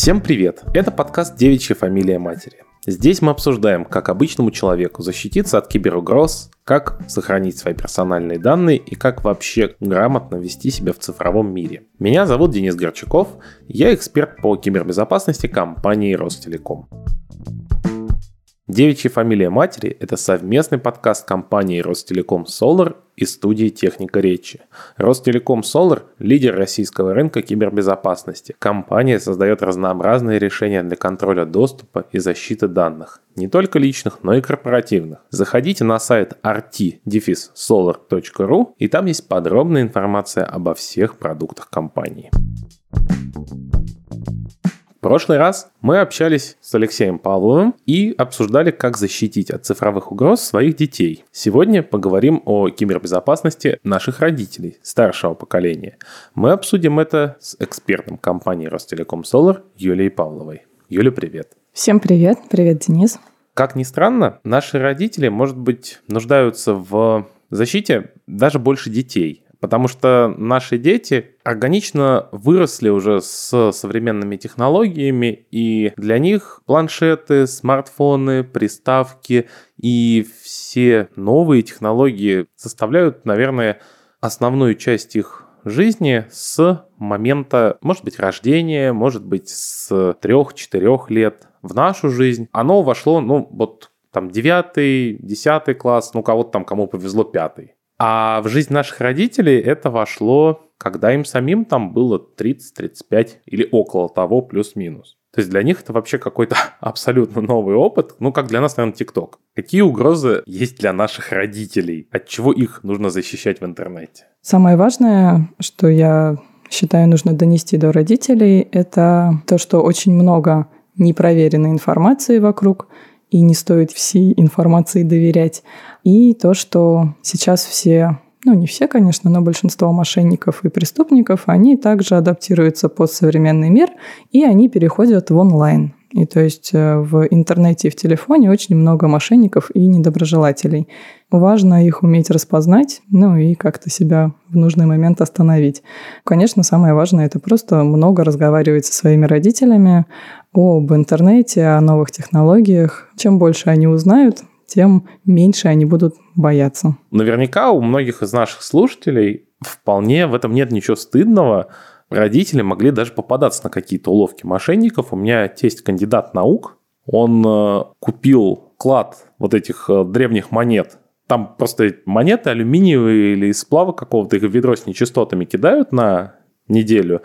Всем привет! Это подкаст «Девичья фамилия матери». Здесь мы обсуждаем, как обычному человеку защититься от киберугроз, как сохранить свои персональные данные и как вообще грамотно вести себя в цифровом мире. Меня зовут Денис Горчаков, я эксперт по кибербезопасности компании Ростелеком. Девичья фамилия матери – это совместный подкаст компании Ростелеком Solar и студии «Техника речи». Ростелеком Solar – лидер российского рынка кибербезопасности. Компания создает разнообразные решения для контроля доступа и защиты данных. Не только личных, но и корпоративных. Заходите на сайт rt-solar.ru и там есть подробная информация обо всех продуктах компании. В прошлый раз мы общались с Алексеем Павловым и обсуждали, как защитить от цифровых угроз своих детей. Сегодня поговорим о кибербезопасности наших родителей, старшего поколения. Мы обсудим это с экспертом компании Ростелеком Solar Юлией Павловой. Юля, привет. Всем привет. Привет, Денис. Как ни странно, наши родители, может быть, нуждаются в защите даже больше детей. Потому что наши дети органично выросли уже с современными технологиями, и для них планшеты, смартфоны, приставки и все новые технологии составляют, наверное, основную часть их жизни с момента, может быть, рождения, может быть, с 3-4 лет в нашу жизнь. Оно вошло, ну, вот там 9, 10 класс, ну, кого-то там, кому повезло, 5. А в жизнь наших родителей это вошло, когда им самим там было 30-35 или около того плюс-минус. То есть для них это вообще какой-то абсолютно новый опыт, ну как для нас, наверное, ТикТок. Какие угрозы есть для наших родителей? От чего их нужно защищать в интернете? Самое важное, что я считаю нужно донести до родителей, это то, что очень много непроверенной информации вокруг, и не стоит всей информации доверять. И то, что сейчас все ну, не все, конечно, но большинство мошенников и преступников, они также адаптируются под современный мир, и они переходят в онлайн. И то есть э, в интернете и в телефоне очень много мошенников и недоброжелателей. Важно их уметь распознать, ну и как-то себя в нужный момент остановить. Конечно, самое важное – это просто много разговаривать со своими родителями об интернете, о новых технологиях. Чем больше они узнают, тем меньше они будут бояться. Наверняка у многих из наших слушателей вполне в этом нет ничего стыдного. Родители могли даже попадаться на какие-то уловки мошенников. У меня тесть кандидат наук. Он э, купил клад вот этих э, древних монет. Там просто монеты алюминиевые или из сплава какого-то, их в ведро с нечистотами кидают на неделю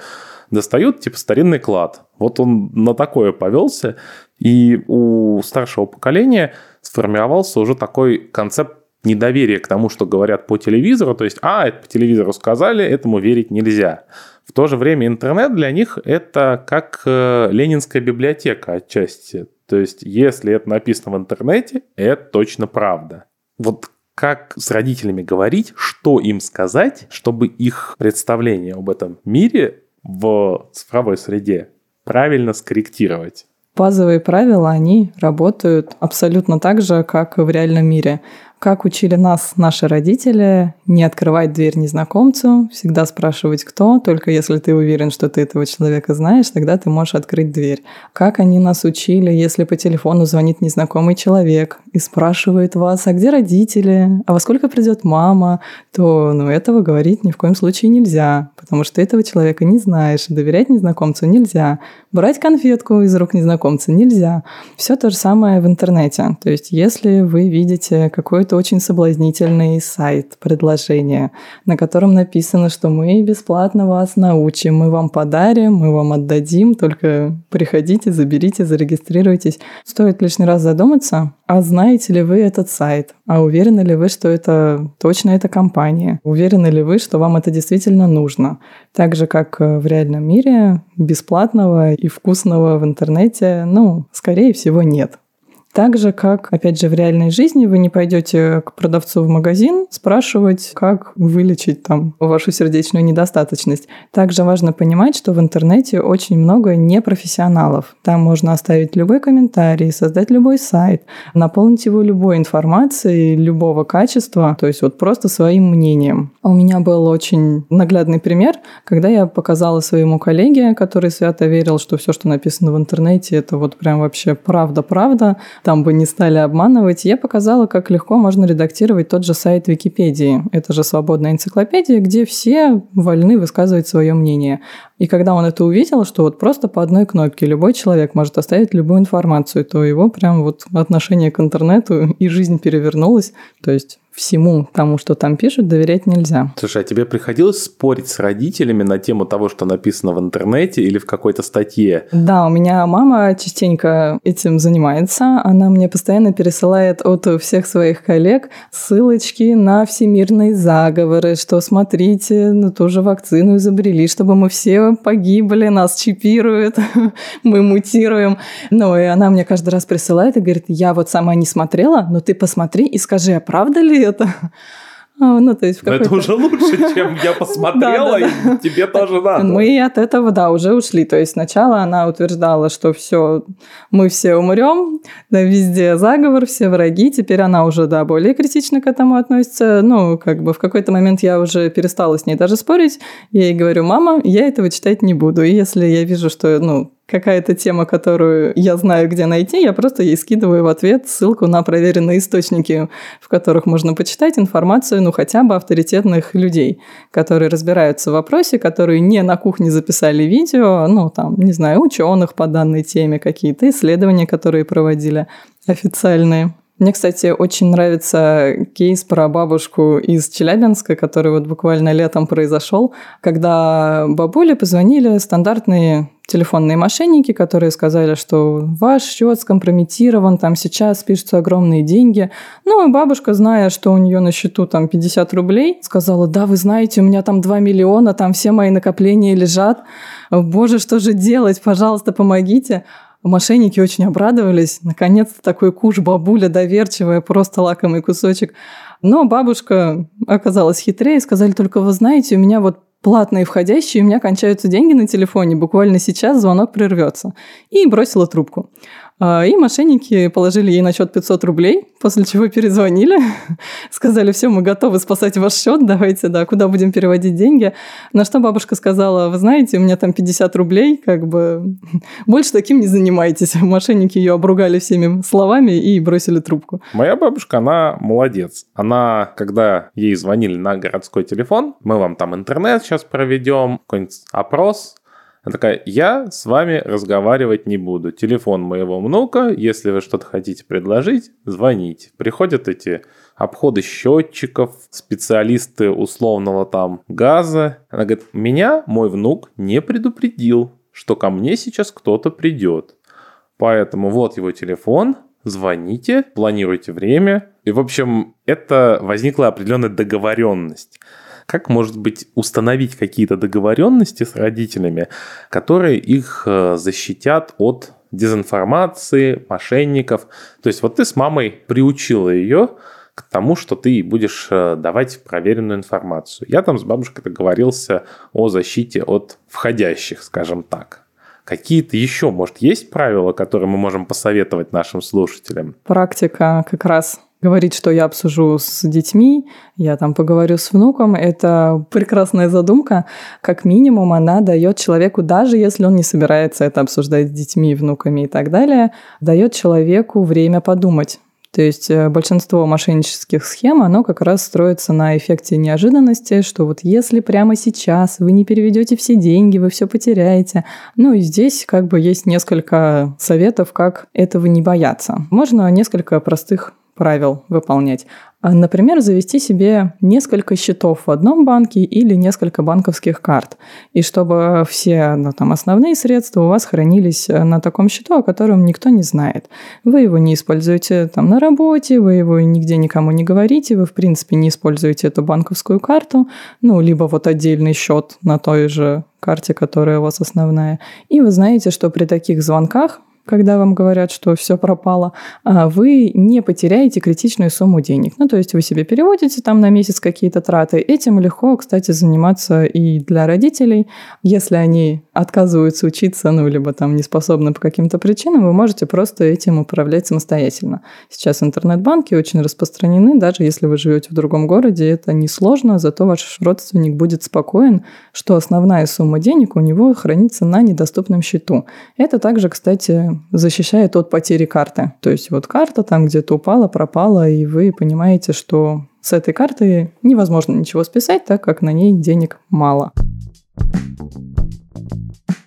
достают типа старинный клад. Вот он на такое повелся, и у старшего поколения сформировался уже такой концепт недоверия к тому, что говорят по телевизору, то есть, а, это по телевизору сказали, этому верить нельзя. То же время интернет для них это как э, ленинская библиотека отчасти. То есть, если это написано в интернете, это точно правда. Вот как с родителями говорить, что им сказать, чтобы их представление об этом мире в цифровой среде правильно скорректировать. Базовые правила, они работают абсолютно так же, как и в реальном мире. Как учили нас наши родители, не открывать дверь незнакомцу, всегда спрашивать кто, только если ты уверен, что ты этого человека знаешь, тогда ты можешь открыть дверь. Как они нас учили, если по телефону звонит незнакомый человек и спрашивает вас, а где родители, а во сколько придет мама, то ну, этого говорить ни в коем случае нельзя, потому что этого человека не знаешь, доверять незнакомцу нельзя, брать конфетку из рук незнакомца нельзя. Все то же самое в интернете. То есть если вы видите какой какой-то очень соблазнительный сайт, предложение, на котором написано, что мы бесплатно вас научим, мы вам подарим, мы вам отдадим, только приходите, заберите, зарегистрируйтесь. Стоит лишний раз задуматься, а знаете ли вы этот сайт? А уверены ли вы, что это точно эта компания? Уверены ли вы, что вам это действительно нужно? Так же, как в реальном мире, бесплатного и вкусного в интернете, ну, скорее всего, нет. Так же, как, опять же, в реальной жизни вы не пойдете к продавцу в магазин спрашивать, как вылечить там вашу сердечную недостаточность. Также важно понимать, что в интернете очень много непрофессионалов. Там можно оставить любой комментарий, создать любой сайт, наполнить его любой информацией любого качества, то есть вот просто своим мнением. У меня был очень наглядный пример, когда я показала своему коллеге, который свято верил, что все, что написано в интернете, это вот прям вообще правда-правда, там бы не стали обманывать, я показала, как легко можно редактировать тот же сайт Википедии. Это же свободная энциклопедия, где все вольны высказывать свое мнение. И когда он это увидел, что вот просто по одной кнопке любой человек может оставить любую информацию, то его прям вот отношение к интернету и жизнь перевернулась. То есть всему тому, что там пишут, доверять нельзя. Слушай, а тебе приходилось спорить с родителями на тему того, что написано в интернете или в какой-то статье? Да, у меня мама частенько этим занимается. Она мне постоянно пересылает от всех своих коллег ссылочки на всемирные заговоры, что смотрите, ну тоже вакцину изобрели, чтобы мы все погибли, нас чипируют, мы мутируем. Ну и она мне каждый раз присылает и говорит, я вот сама не смотрела, но ты посмотри и скажи, а правда ли это. А, ну, то есть Но это уже лучше, чем я посмотрела, и тебе тоже надо. Мы от этого, да, уже ушли. То есть сначала она утверждала, что все, мы все умрем, да, везде заговор, все враги. Теперь она уже, да, более критично к этому относится. Ну, как бы в какой-то момент я уже перестала с ней даже спорить. Я ей говорю, мама, я этого читать не буду. И если я вижу, что, ну, какая-то тема, которую я знаю, где найти, я просто ей скидываю в ответ ссылку на проверенные источники, в которых можно почитать информацию, ну, хотя бы авторитетных людей, которые разбираются в вопросе, которые не на кухне записали видео, ну, там, не знаю, ученых по данной теме, какие-то исследования, которые проводили официальные. Мне, кстати, очень нравится кейс про бабушку из Челябинска, который вот буквально летом произошел, когда бабуле позвонили стандартные телефонные мошенники, которые сказали, что ваш счет скомпрометирован, там сейчас пишутся огромные деньги. Ну, и бабушка, зная, что у нее на счету там 50 рублей, сказала, да, вы знаете, у меня там 2 миллиона, там все мои накопления лежат. Боже, что же делать? Пожалуйста, помогите. Мошенники очень обрадовались. Наконец-то такой куш бабуля доверчивая, просто лакомый кусочек. Но бабушка оказалась хитрее, сказали только, вы знаете, у меня вот платные входящие, у меня кончаются деньги на телефоне, буквально сейчас звонок прервется. И бросила трубку. А, и мошенники положили ей на счет 500 рублей, после чего перезвонили, сказали, все, мы готовы спасать ваш счет, давайте, да, куда будем переводить деньги. На что бабушка сказала, вы знаете, у меня там 50 рублей, как бы больше таким не занимайтесь. Мошенники ее обругали всеми словами и бросили трубку. Моя бабушка, она молодец. Она, когда ей звонили на городской телефон, мы вам там интернет сейчас проведем, какой-нибудь опрос, она такая, я с вами разговаривать не буду. Телефон моего внука, если вы что-то хотите предложить, звоните. Приходят эти обходы счетчиков, специалисты условного там газа. Она говорит, меня мой внук не предупредил, что ко мне сейчас кто-то придет. Поэтому вот его телефон, звоните, планируйте время. И, в общем, это возникла определенная договоренность. Как, может быть, установить какие-то договоренности с родителями, которые их э, защитят от дезинформации, мошенников. То есть вот ты с мамой приучила ее к тому, что ты будешь э, давать проверенную информацию. Я там с бабушкой договорился о защите от входящих, скажем так. Какие-то еще, может, есть правила, которые мы можем посоветовать нашим слушателям? Практика как раз говорить, что я обсужу с детьми, я там поговорю с внуком, это прекрасная задумка. Как минимум она дает человеку, даже если он не собирается это обсуждать с детьми, внуками и так далее, дает человеку время подумать. То есть э, большинство мошеннических схем, оно как раз строится на эффекте неожиданности, что вот если прямо сейчас вы не переведете все деньги, вы все потеряете. Ну и здесь как бы есть несколько советов, как этого не бояться. Можно несколько простых правил выполнять. А, например, завести себе несколько счетов в одном банке или несколько банковских карт. И чтобы все ну, там, основные средства у вас хранились э, на таком счету, о котором никто не знает. Вы его не используете там на работе, вы его нигде никому не говорите, вы в принципе не используете эту банковскую карту, ну, либо вот отдельный счет на той же карте, которая у вас основная. И вы знаете, что при таких звонках когда вам говорят, что все пропало, а вы не потеряете критичную сумму денег. Ну, то есть вы себе переводите там на месяц какие-то траты. Этим легко, кстати, заниматься и для родителей. Если они отказываются учиться, ну, либо там не способны по каким-то причинам, вы можете просто этим управлять самостоятельно. Сейчас интернет-банки очень распространены, даже если вы живете в другом городе, это несложно, зато ваш родственник будет спокоен, что основная сумма денег у него хранится на недоступном счету. Это также, кстати, защищает от потери карты. То есть вот карта там где-то упала, пропала, и вы понимаете, что с этой карты невозможно ничего списать, так как на ней денег мало.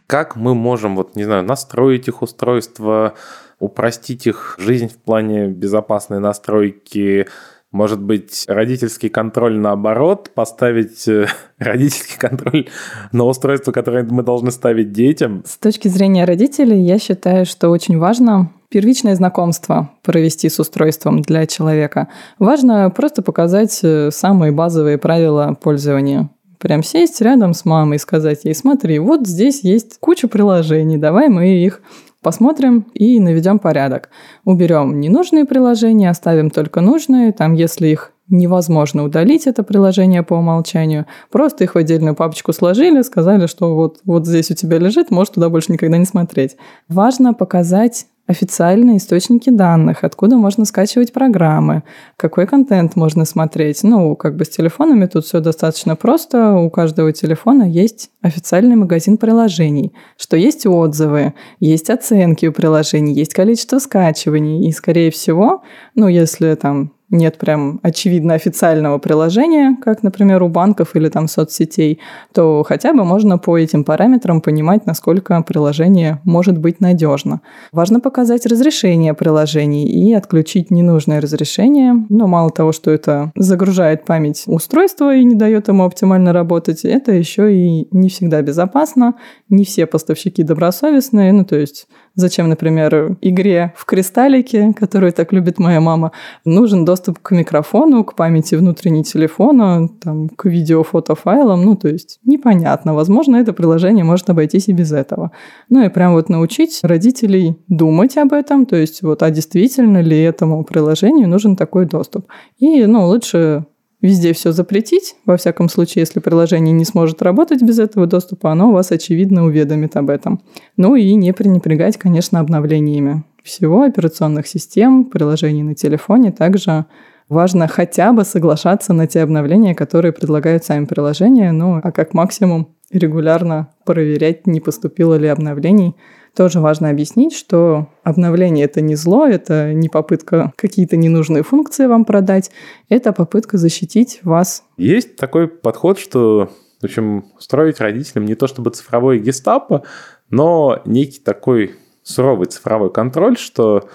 Как мы можем, вот, не знаю, настроить их устройства, упростить их жизнь в плане безопасной настройки, может быть, родительский контроль наоборот, поставить э, родительский контроль на устройство, которое мы должны ставить детям? С точки зрения родителей, я считаю, что очень важно первичное знакомство провести с устройством для человека. Важно просто показать э, самые базовые правила пользования. Прям сесть рядом с мамой и сказать ей, смотри, вот здесь есть куча приложений, давай мы их посмотрим и наведем порядок. Уберем ненужные приложения, оставим только нужные. Там, если их невозможно удалить, это приложение по умолчанию, просто их в отдельную папочку сложили, сказали, что вот, вот здесь у тебя лежит, можешь туда больше никогда не смотреть. Важно показать официальные источники данных, откуда можно скачивать программы, какой контент можно смотреть. Ну, как бы с телефонами тут все достаточно просто. У каждого телефона есть официальный магазин приложений, что есть отзывы, есть оценки у приложений, есть количество скачиваний. И, скорее всего, ну, если там нет прям очевидно официального приложения, как, например, у банков или там соцсетей, то хотя бы можно по этим параметрам понимать, насколько приложение может быть надежно. Важно показать разрешение приложений и отключить ненужное разрешение. Но мало того, что это загружает память устройства и не дает ему оптимально работать, это еще и не всегда безопасно. Не все поставщики добросовестные, ну то есть Зачем, например, игре в кристаллике, которую так любит моя мама, нужен доступ к микрофону, к памяти внутренней телефона, там, к видео-фотофайлам. Ну, то есть непонятно. Возможно, это приложение может обойтись и без этого. Ну и прям вот научить родителей думать об этом, то есть вот, а действительно ли этому приложению нужен такой доступ. И, ну, лучше везде все запретить. Во всяком случае, если приложение не сможет работать без этого доступа, оно вас, очевидно, уведомит об этом. Ну и не пренебрегать, конечно, обновлениями всего операционных систем, приложений на телефоне. Также важно хотя бы соглашаться на те обновления, которые предлагают сами приложения, ну а как максимум регулярно проверять, не поступило ли обновлений – тоже важно объяснить, что обновление это не зло, это не попытка какие-то ненужные функции вам продать, это попытка защитить вас. Есть такой подход, что в общем, строить родителям не то чтобы цифровой гестапо, но некий такой суровый цифровой контроль, что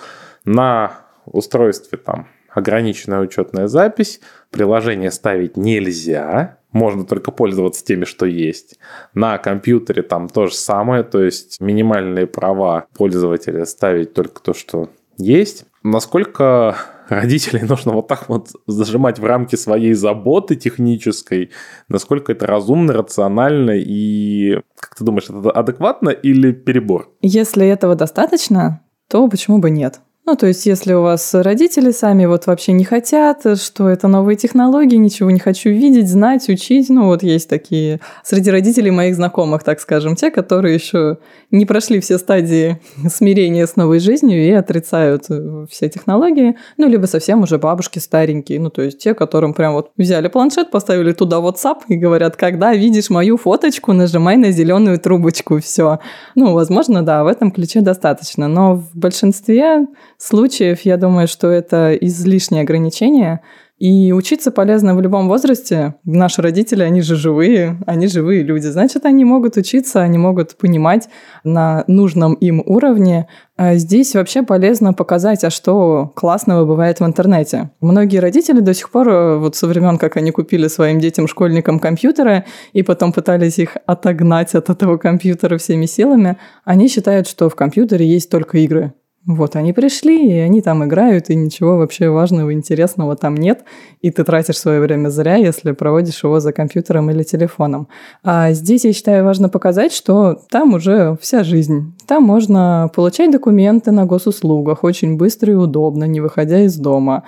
на устройстве там ограниченная учетная запись, приложение ставить нельзя, можно только пользоваться теми, что есть. На компьютере там то же самое, то есть минимальные права пользователя ставить только то, что есть. Насколько родителей нужно вот так вот зажимать в рамки своей заботы технической, насколько это разумно, рационально и, как ты думаешь, это адекватно или перебор? Если этого достаточно, то почему бы нет? Ну, то есть, если у вас родители сами вот вообще не хотят, что это новые технологии, ничего не хочу видеть, знать, учить. Ну, вот есть такие среди родителей моих знакомых, так скажем, те, которые еще не прошли все стадии смирения с новой жизнью и отрицают э, все технологии. Ну, либо совсем уже бабушки старенькие. Ну, то есть, те, которым прям вот взяли планшет, поставили туда WhatsApp и говорят, когда видишь мою фоточку, нажимай на зеленую трубочку, все. Ну, возможно, да, в этом ключе достаточно. Но в большинстве случаев я думаю, что это излишнее ограничение. И учиться полезно в любом возрасте. Наши родители, они же живые, они живые люди. Значит, они могут учиться, они могут понимать на нужном им уровне. А здесь вообще полезно показать, а что классного бывает в интернете. Многие родители до сих пор, э, вот со времен, как они купили своим детям, школьникам компьютеры, и потом пытались их отогнать от этого компьютера всеми силами, они считают, что в компьютере есть только игры Вот они пришли, и они там играют, и ничего вообще важного, интересного там нет, и ты тратишь свое время зря, если проводишь его за компьютером или телефоном. А здесь, я считаю, важно показать, что там уже вся жизнь. Там можно получать документы на госуслугах очень быстро и удобно, не выходя из дома.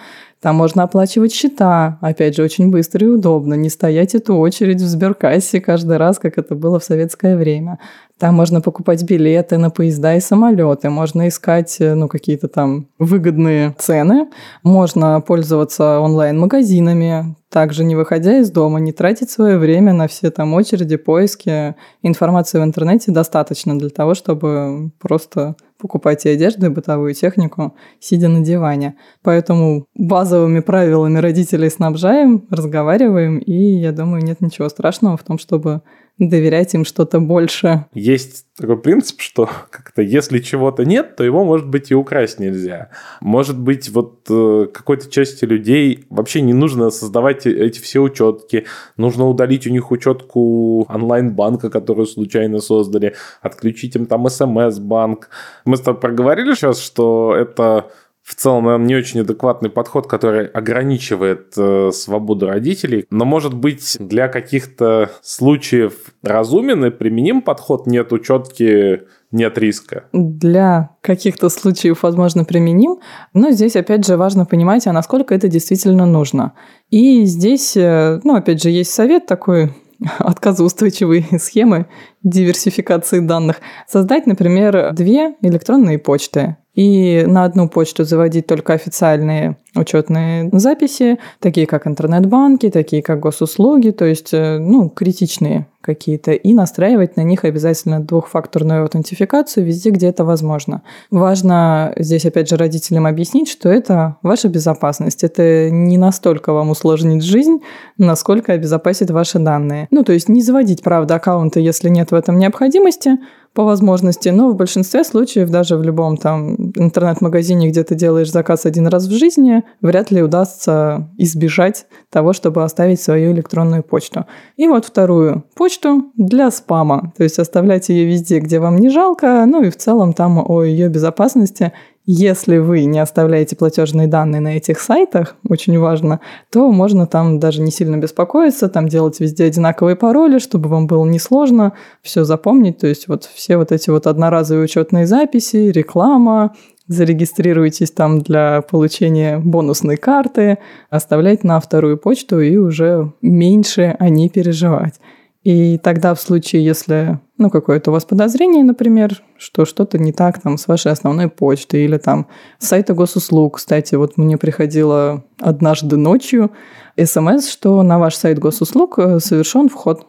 Там можно оплачивать счета, опять же, очень быстро и удобно, не стоять эту очередь в сберкассе каждый раз, как это было в советское время. Там можно покупать билеты на поезда и самолеты, можно искать э, ну, какие-то там выгодные цены, можно пользоваться онлайн-магазинами, также не выходя из дома, не тратить свое время на все там очереди, поиски. Информации в интернете достаточно для того, чтобы просто покупать и одежду, и бытовую технику, сидя на диване. Поэтому базовыми правилами родителей снабжаем, разговариваем, и я думаю, нет ничего страшного в том, чтобы доверять им что-то больше. Есть такой принцип, что как-то если чего-то нет, то его, может быть, и украсть нельзя. Может быть, вот э, какой-то части людей вообще не нужно создавать эти все учетки, нужно удалить у них учетку онлайн-банка, которую случайно создали, отключить им там смс-банк. Мы с тобой проговорили сейчас, что это в целом, наверное, не очень адекватный подход, который ограничивает э, свободу родителей. Но, может быть, для каких-то случаев разумен и применим подход нет учетки нет риска. Для каких-то случаев, возможно, применим, но здесь, опять же, важно понимать, а насколько это действительно нужно. И здесь, э, ну, опять же, есть совет такой отказоустойчивые схемы диверсификации данных. Создать, например, две электронные почты и на одну почту заводить только официальные учетные записи, такие как интернет-банки, такие как госуслуги, то есть, э, ну, критичные какие-то, и настраивать на них обязательно двухфакторную аутентификацию везде, где это возможно. Важно здесь, опять же, родителям объяснить, что это ваша безопасность. Это не настолько вам усложнит жизнь, насколько обезопасит ваши данные. Ну, то есть не заводить, правда, аккаунты, если нет в этом необходимости, по возможности, но в большинстве случаев, даже в любом там интернет-магазине, где ты делаешь заказ один раз в жизни, вряд ли удастся избежать того, чтобы оставить свою электронную почту. И вот вторую почту для спама, то есть оставлять ее везде, где вам не жалко, ну и в целом там о ее безопасности если вы не оставляете платежные данные на этих сайтах, очень важно, то можно там даже не сильно беспокоиться, там делать везде одинаковые пароли, чтобы вам было несложно все запомнить. То есть вот все вот эти вот одноразовые учетные записи, реклама, зарегистрируйтесь там для получения бонусной карты, оставлять на вторую почту и уже меньше о ней переживать. И тогда в случае, если ну, какое-то у вас подозрение, например, что что-то не так там с вашей основной почтой или там с сайта госуслуг. Кстати, вот мне приходило однажды ночью смс, что на ваш сайт госуслуг э, совершен вход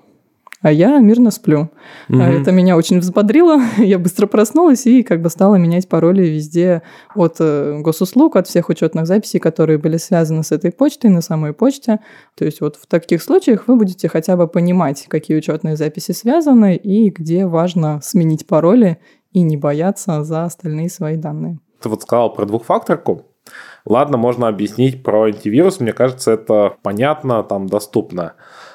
а я мирно сплю. Угу. Это меня очень взбодрило. я быстро проснулась и как бы стала менять пароли везде от э, госуслуг, от всех учетных записей, которые были связаны с этой почтой на самой почте. То есть вот в таких случаях вы будете хотя бы понимать, какие учетные записи связаны и где важно сменить пароли и не бояться за остальные свои данные. Ты вот сказал про двухфакторку. Ладно, можно объяснить про антивирус. Мне кажется, это понятно, там доступно.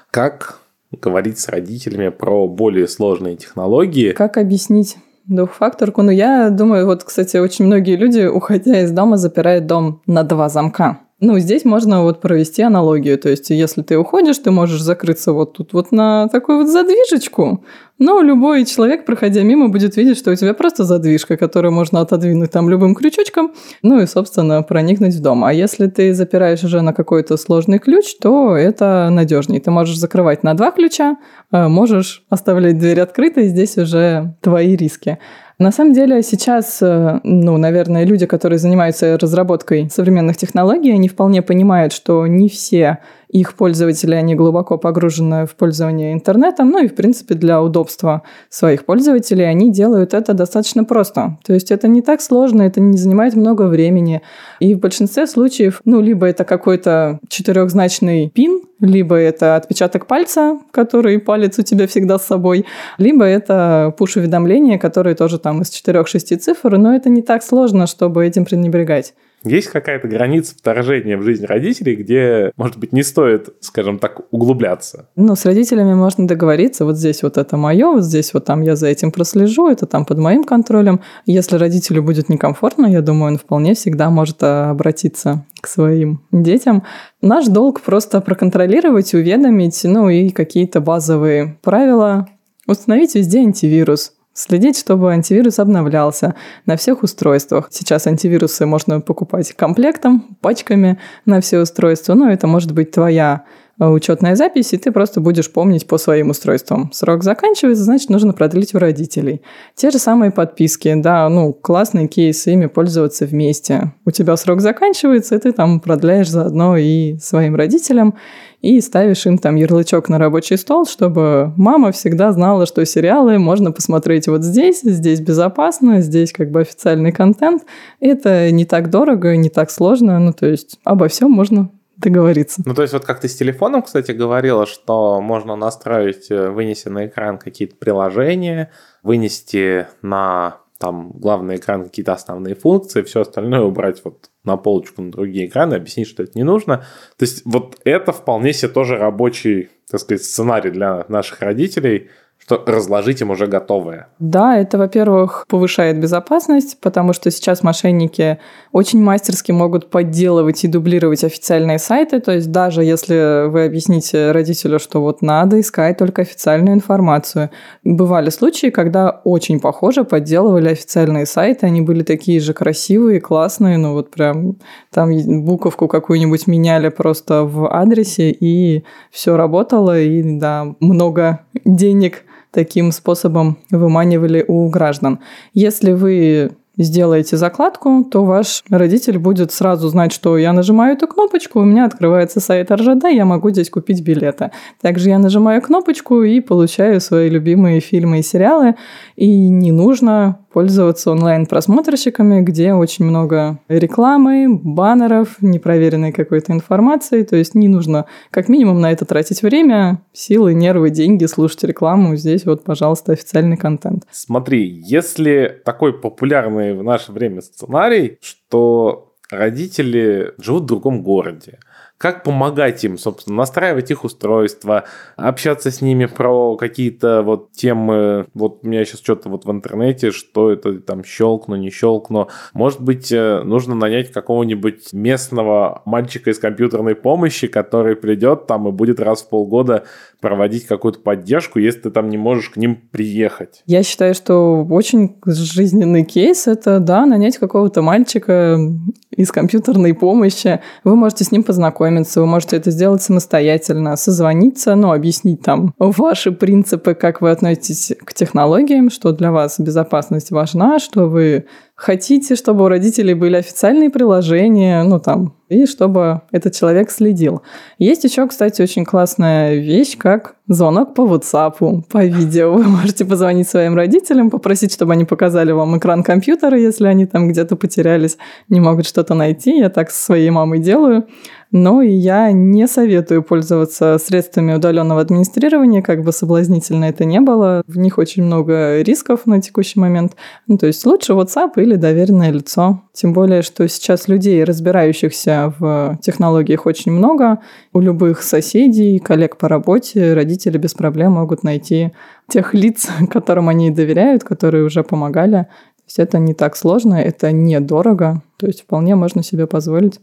Как говорить с родителями про более сложные технологии. Как объяснить двухфакторку? Ну, я думаю, вот, кстати, очень многие люди, уходя из дома, запирают дом на два замка. Ну, здесь можно вот провести аналогию. То есть, если ты уходишь, ты можешь закрыться вот тут вот на такую вот задвижечку. Но любой человек, проходя мимо, будет видеть, что у тебя просто задвижка, которую можно отодвинуть там любым крючочком, ну и, собственно, проникнуть в дом. А если ты запираешь уже на какой-то сложный ключ, то это надежнее. Ты можешь закрывать на два ключа, а можешь оставлять дверь открытой, здесь уже твои риски. На самом деле сейчас, э, ну, наверное, люди, которые занимаются разработкой современных технологий, они вполне понимают, что не все их пользователи, они глубоко погружены в пользование интернетом, ну и, в принципе, для удобства своих пользователей они делают это достаточно просто. То есть это не так сложно, это не занимает много времени. И в большинстве случаев, ну, либо это какой-то четырехзначный пин, либо это отпечаток пальца, который палец у тебя всегда с собой, либо это пуш-уведомления, которые тоже там из четырех-шести цифр, но это не так сложно, чтобы этим пренебрегать. Есть какая-то граница вторжения в жизнь родителей, где, может быть, не стоит, скажем так, углубляться? Ну, с родителями можно договориться, вот здесь вот это мое, вот здесь вот там я за этим прослежу, это там под моим контролем. Если родителю будет некомфортно, я думаю, он вполне всегда может обратиться к своим детям. Наш долг просто проконтролировать, уведомить, ну и какие-то базовые правила. Установить везде антивирус. Следить, чтобы антивирус обновлялся на всех устройствах. Сейчас антивирусы можно покупать комплектом, пачками на все устройства. Но это может быть твоя учетная запись, и ты просто будешь помнить по своим устройствам. Срок заканчивается, значит, нужно продлить у родителей. Те же самые подписки, да, ну, классный кейс, ими пользоваться вместе. У тебя срок заканчивается, и ты там продляешь заодно и своим родителям, и ставишь им там ярлычок на рабочий стол, чтобы мама всегда знала, что сериалы можно посмотреть вот здесь, здесь безопасно, здесь как бы официальный контент. Это не так дорого, не так сложно, ну, то есть обо всем можно договориться. Ну, то есть вот как ты с телефоном, кстати, говорила, что можно настроить, э, вынести на экран какие-то приложения, вынести на там главный экран какие-то основные функции, все остальное убрать вот на полочку на другие экраны, объяснить, что это не нужно. То есть вот это вполне себе тоже рабочий, так сказать, сценарий для наших родителей – что разложить им уже готовое. Да, это, во-первых, повышает безопасность, потому что сейчас мошенники очень мастерски могут подделывать и дублировать официальные сайты. То есть даже если вы объясните родителю, что вот надо искать только официальную информацию. Бывали случаи, когда очень похоже подделывали официальные сайты. Они были такие же красивые, классные, ну вот прям там буковку какую-нибудь меняли просто в адресе, и все работало, и да, много денег таким способом выманивали у граждан. Если вы сделаете закладку, то ваш родитель будет сразу знать, что я нажимаю эту кнопочку, у меня открывается сайт РЖД, я могу здесь купить билеты. Также я нажимаю кнопочку и получаю свои любимые фильмы и сериалы, и не нужно пользоваться онлайн-просмотрщиками, где очень много рекламы, баннеров, непроверенной какой-то информации. То есть не нужно как минимум на это тратить время, силы, нервы, деньги, слушать рекламу. Здесь вот, пожалуйста, официальный контент. Смотри, если такой популярный в наше время сценарий, что родители живут в другом городе, как помогать им, собственно, настраивать их устройства, общаться с ними про какие-то вот темы. Вот у меня сейчас что-то вот в интернете, что это там щелкну, не щелкну. Может быть, э, нужно нанять какого-нибудь местного мальчика из компьютерной помощи, который придет там и будет раз в полгода проводить какую-то поддержку, если ты там не можешь к ним приехать. Я считаю, что очень жизненный кейс – это, да, нанять какого-то мальчика из компьютерной помощи. Вы можете с ним познакомиться, вы можете это сделать самостоятельно, созвониться, ну, объяснить там ваши принципы, как вы относитесь к технологиям, что для вас безопасность важна, что вы хотите, чтобы у родителей были официальные приложения, ну там, и чтобы этот человек следил. Есть еще, кстати, очень классная вещь, как звонок по WhatsApp, по видео. Вы можете позвонить своим родителям, попросить, чтобы они показали вам экран компьютера, если они там где-то потерялись, не могут что-то найти. Я так со своей мамой делаю. Но и я не советую пользоваться средствами удаленного администрирования, как бы соблазнительно это не было. В них очень много рисков на текущий момент. Ну, то есть лучше WhatsApp или доверенное лицо. Тем более, что сейчас людей, разбирающихся в технологиях, очень много. У любых соседей, коллег по работе, родители без проблем могут найти тех лиц, которым они доверяют, которые уже помогали. То есть это не так сложно, это недорого. То есть вполне можно себе позволить.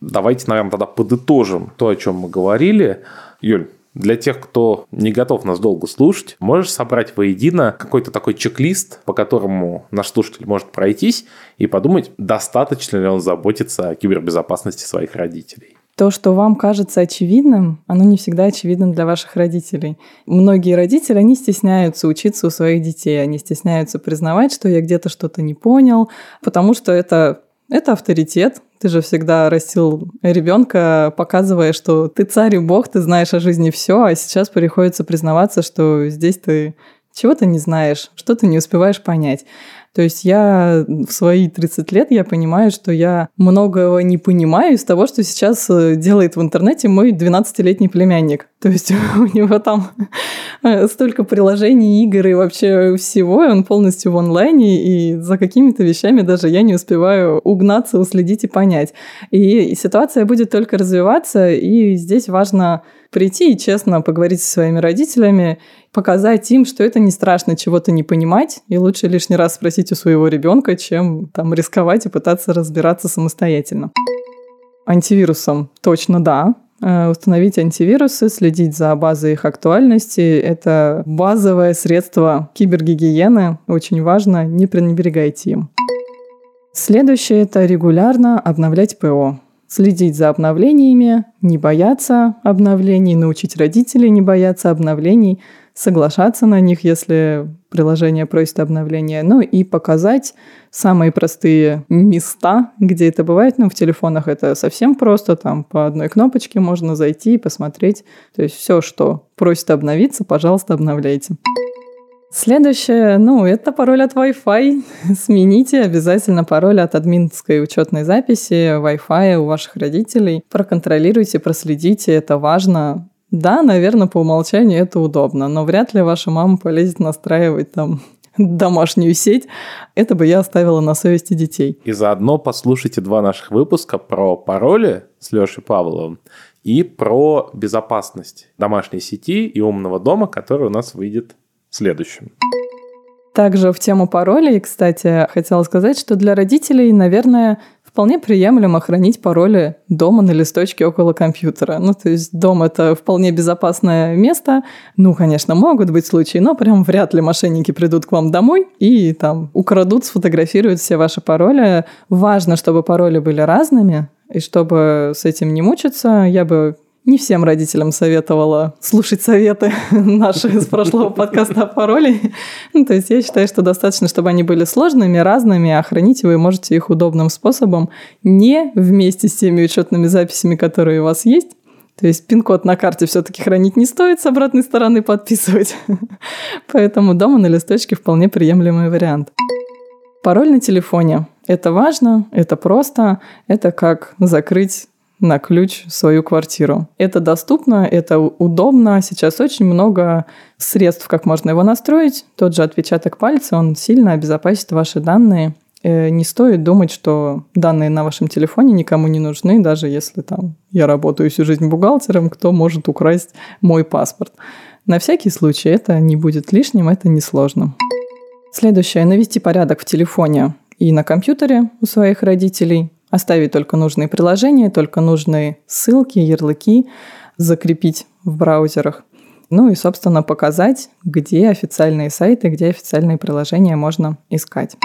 Давайте, наверное, тогда подытожим то, о чем мы говорили. Юль, для тех, кто не готов нас долго слушать, можешь собрать воедино какой-то такой чек-лист, по которому наш слушатель может пройтись и подумать, достаточно ли он заботится о кибербезопасности своих родителей. То, что вам кажется очевидным, оно не всегда очевидно для ваших родителей. Многие родители, они стесняются учиться у своих детей, они стесняются признавать, что я где-то что-то не понял, потому что это это авторитет. Ты же всегда растил ребенка, показывая, что ты царь и бог, ты знаешь о жизни все, а сейчас приходится признаваться, что здесь ты чего-то не знаешь, что-то не успеваешь понять. То есть я в свои 30 лет я понимаю, что я многого не понимаю из того, что сейчас э, делает в интернете мой 12-летний племянник. То есть у него там э, столько приложений, игр и вообще всего, и он полностью в онлайне, и за какими-то вещами даже я не успеваю угнаться, уследить и понять. И ситуация будет только развиваться, и здесь важно прийти и честно поговорить со своими родителями, показать им, что это не страшно чего-то не понимать, и лучше лишний раз спросить у своего ребенка, чем там рисковать и пытаться разбираться самостоятельно. Антивирусом точно да, Э, установить антивирусы, следить за базой их актуальности. Это базовое средство кибергигиены. Очень важно, не пренебрегайте им. Следующее – это регулярно обновлять ПО. Следить за обновлениями, не бояться обновлений, научить родителей не бояться обновлений – соглашаться на них, если приложение просит обновления, ну и показать самые простые места, где это бывает. Ну, в телефонах это совсем просто, там по одной кнопочке можно зайти и посмотреть. То есть все, что просит обновиться, пожалуйста, обновляйте. Следующее, ну, это пароль от Wi-Fi. Смените обязательно пароль от админской учетной записи Wi-Fi у ваших родителей. Проконтролируйте, проследите, это важно. Да, наверное, по умолчанию это удобно, но вряд ли ваша мама полезет настраивать там домашнюю сеть, это бы я оставила на совести детей. И заодно послушайте два наших выпуска про пароли с Лешей Павловым и про безопасность домашней сети и умного дома, который у нас выйдет следующим. Также в тему паролей, кстати, хотела сказать, что для родителей, наверное, вполне приемлемо хранить пароли дома на листочке около компьютера. Ну, то есть дом — это вполне безопасное место. Ну, конечно, могут быть случаи, но прям вряд ли мошенники придут к вам домой и там украдут, сфотографируют все ваши пароли. Важно, чтобы пароли были разными, и чтобы с этим не мучиться, я бы не всем родителям советовала слушать советы наши из прошлого подкаста о пароле. Ну, то есть я считаю, что достаточно, чтобы они были сложными, разными, а хранить вы можете их удобным способом, не вместе с теми учетными записями, которые у вас есть, то есть пин-код на карте все-таки хранить не стоит, с обратной стороны подписывать. Поэтому дома на листочке вполне приемлемый вариант. Пароль на телефоне. Это важно, это просто, это как закрыть на ключ свою квартиру. Это доступно, это удобно. Сейчас очень много средств, как можно его настроить. Тот же отпечаток пальца, он сильно обезопасит ваши данные. Э, не стоит думать, что данные на вашем телефоне никому не нужны, даже если там я работаю всю жизнь бухгалтером, кто может украсть мой паспорт. На всякий случай это не будет лишним, это несложно. Следующее. Навести порядок в телефоне и на компьютере у своих родителей. Оставить только нужные приложения, только нужные ссылки, ярлыки, закрепить в браузерах. Ну и, собственно, показать, где официальные сайты, где официальные приложения можно искать.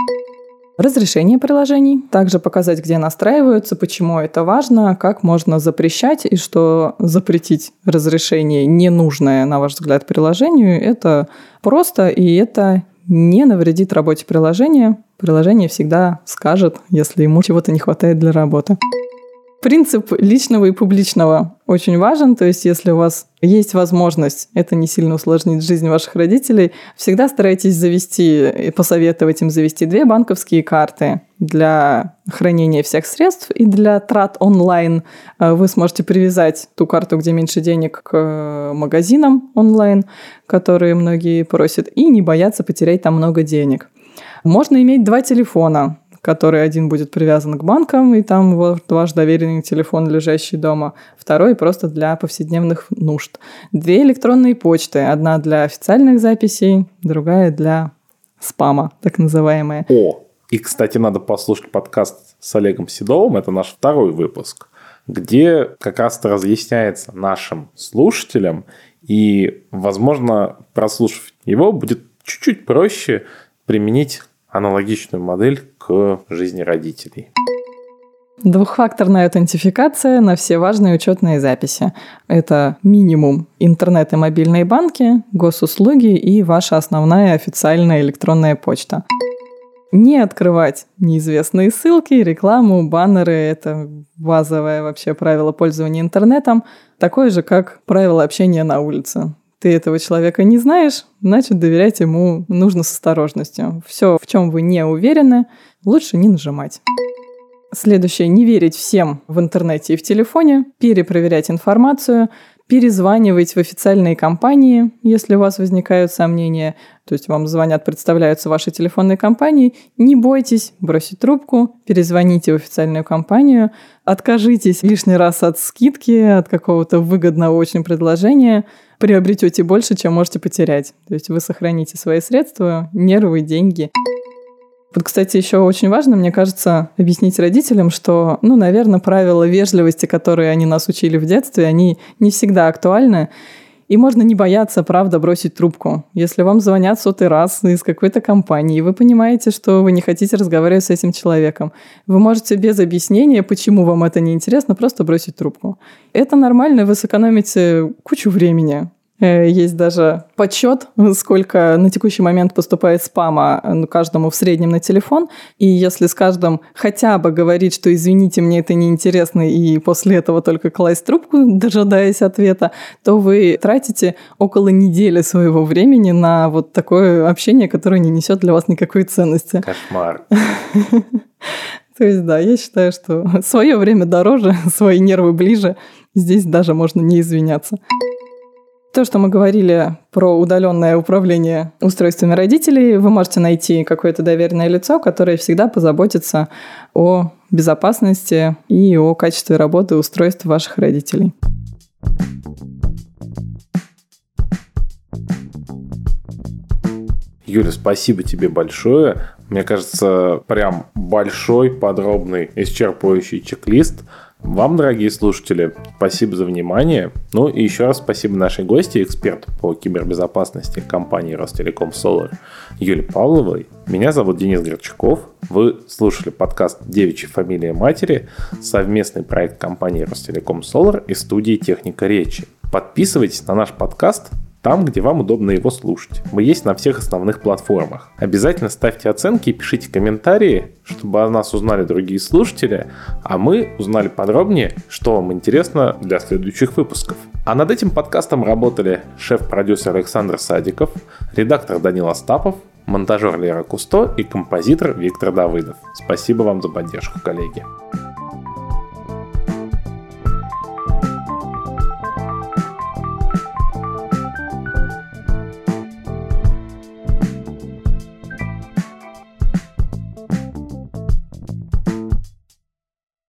Разрешение приложений. Также показать, где настраиваются, почему это важно, как можно запрещать и что запретить разрешение ненужное, на ваш взгляд, приложению. Это просто и это не навредит работе приложения. Приложение всегда скажет, если ему чего-то не хватает для работы. Принцип личного и публичного очень важен. То есть, если у вас есть возможность, это не сильно усложнит жизнь ваших родителей, всегда старайтесь завести и посоветовать им завести две банковские карты для хранения всех средств и для трат онлайн. Э, вы сможете привязать ту карту, где меньше денег, к магазинам онлайн, которые многие просят, и не бояться потерять там много денег. Можно иметь два телефона который один будет привязан к банкам, и там вот ваш доверенный телефон, лежащий дома, второй просто для повседневных нужд. Две электронные почты, одна для официальных записей, другая для спама, так называемая. О, и, кстати, надо послушать подкаст с Олегом Седовым, это наш второй выпуск, где как раз-то разъясняется нашим слушателям, и, возможно, прослушав его, будет чуть-чуть проще применить аналогичную модель к жизни родителей. Двухфакторная аутентификация на все важные учетные записи. Это минимум интернет и мобильные банки, госуслуги и ваша основная официальная электронная почта. Не открывать неизвестные ссылки, рекламу, баннеры – это базовое вообще правило пользования интернетом, такое же, как правило общения на улице. Ты этого человека не знаешь, значит, доверять ему нужно с осторожностью. Все, в чем вы не уверены, лучше не нажимать. Следующее – не верить всем в интернете и в телефоне, перепроверять информацию, перезванивать в официальные компании, если у вас возникают сомнения. То есть вам звонят, представляются ваши телефонные компании. Не бойтесь бросить трубку, перезвоните в официальную компанию, откажитесь лишний раз от скидки, от какого-то выгодного очень предложения, приобретете больше, чем можете потерять. То есть вы сохраните свои средства, нервы, деньги. Вот, кстати, еще очень важно, мне кажется, объяснить родителям, что, ну, наверное, правила вежливости, которые они нас учили в детстве, они не всегда актуальны. И можно не бояться, правда, бросить трубку. Если вам звонят сотый раз из какой-то компании, и вы понимаете, что вы не хотите разговаривать с этим человеком, вы можете без объяснения, почему вам это не интересно, просто бросить трубку. Это нормально, вы сэкономите кучу времени. Э, есть даже подсчет, сколько на текущий момент поступает спама ну, каждому в среднем на телефон. И если с каждым хотя бы говорить, что извините, мне это неинтересно, и после этого только класть трубку, дожидаясь ответа, то вы тратите около недели своего времени на вот такое общение, которое не несет для вас никакой ценности. Кошмар. То есть, да, я считаю, что свое время дороже, свои нервы ближе. Здесь даже можно не извиняться. То, что мы говорили про удаленное управление устройствами родителей, вы можете найти какое-то доверенное лицо, которое всегда позаботится о безопасности и о качестве работы устройств ваших родителей. Юля, спасибо тебе большое. Мне кажется, прям большой, подробный, исчерпывающий чек-лист – вам, дорогие слушатели, спасибо за внимание. Ну и еще раз спасибо нашей гости, эксперту по кибербезопасности компании Ростелеком Solar Юлии Павловой. Меня зовут Денис Горчаков. Вы слушали подкаст «Девичья фамилия матери», совместный проект компании Ростелеком Solar и студии «Техника речи». Подписывайтесь на наш подкаст, там, где вам удобно его слушать. Мы есть на всех основных платформах. Обязательно ставьте оценки и пишите комментарии, чтобы о нас узнали другие слушатели, а мы узнали подробнее, что вам интересно для следующих выпусков. А над этим подкастом работали шеф-продюсер Александр Садиков, редактор Данил Остапов, монтажер Лера Кусто и композитор Виктор Давыдов. Спасибо вам за поддержку, коллеги.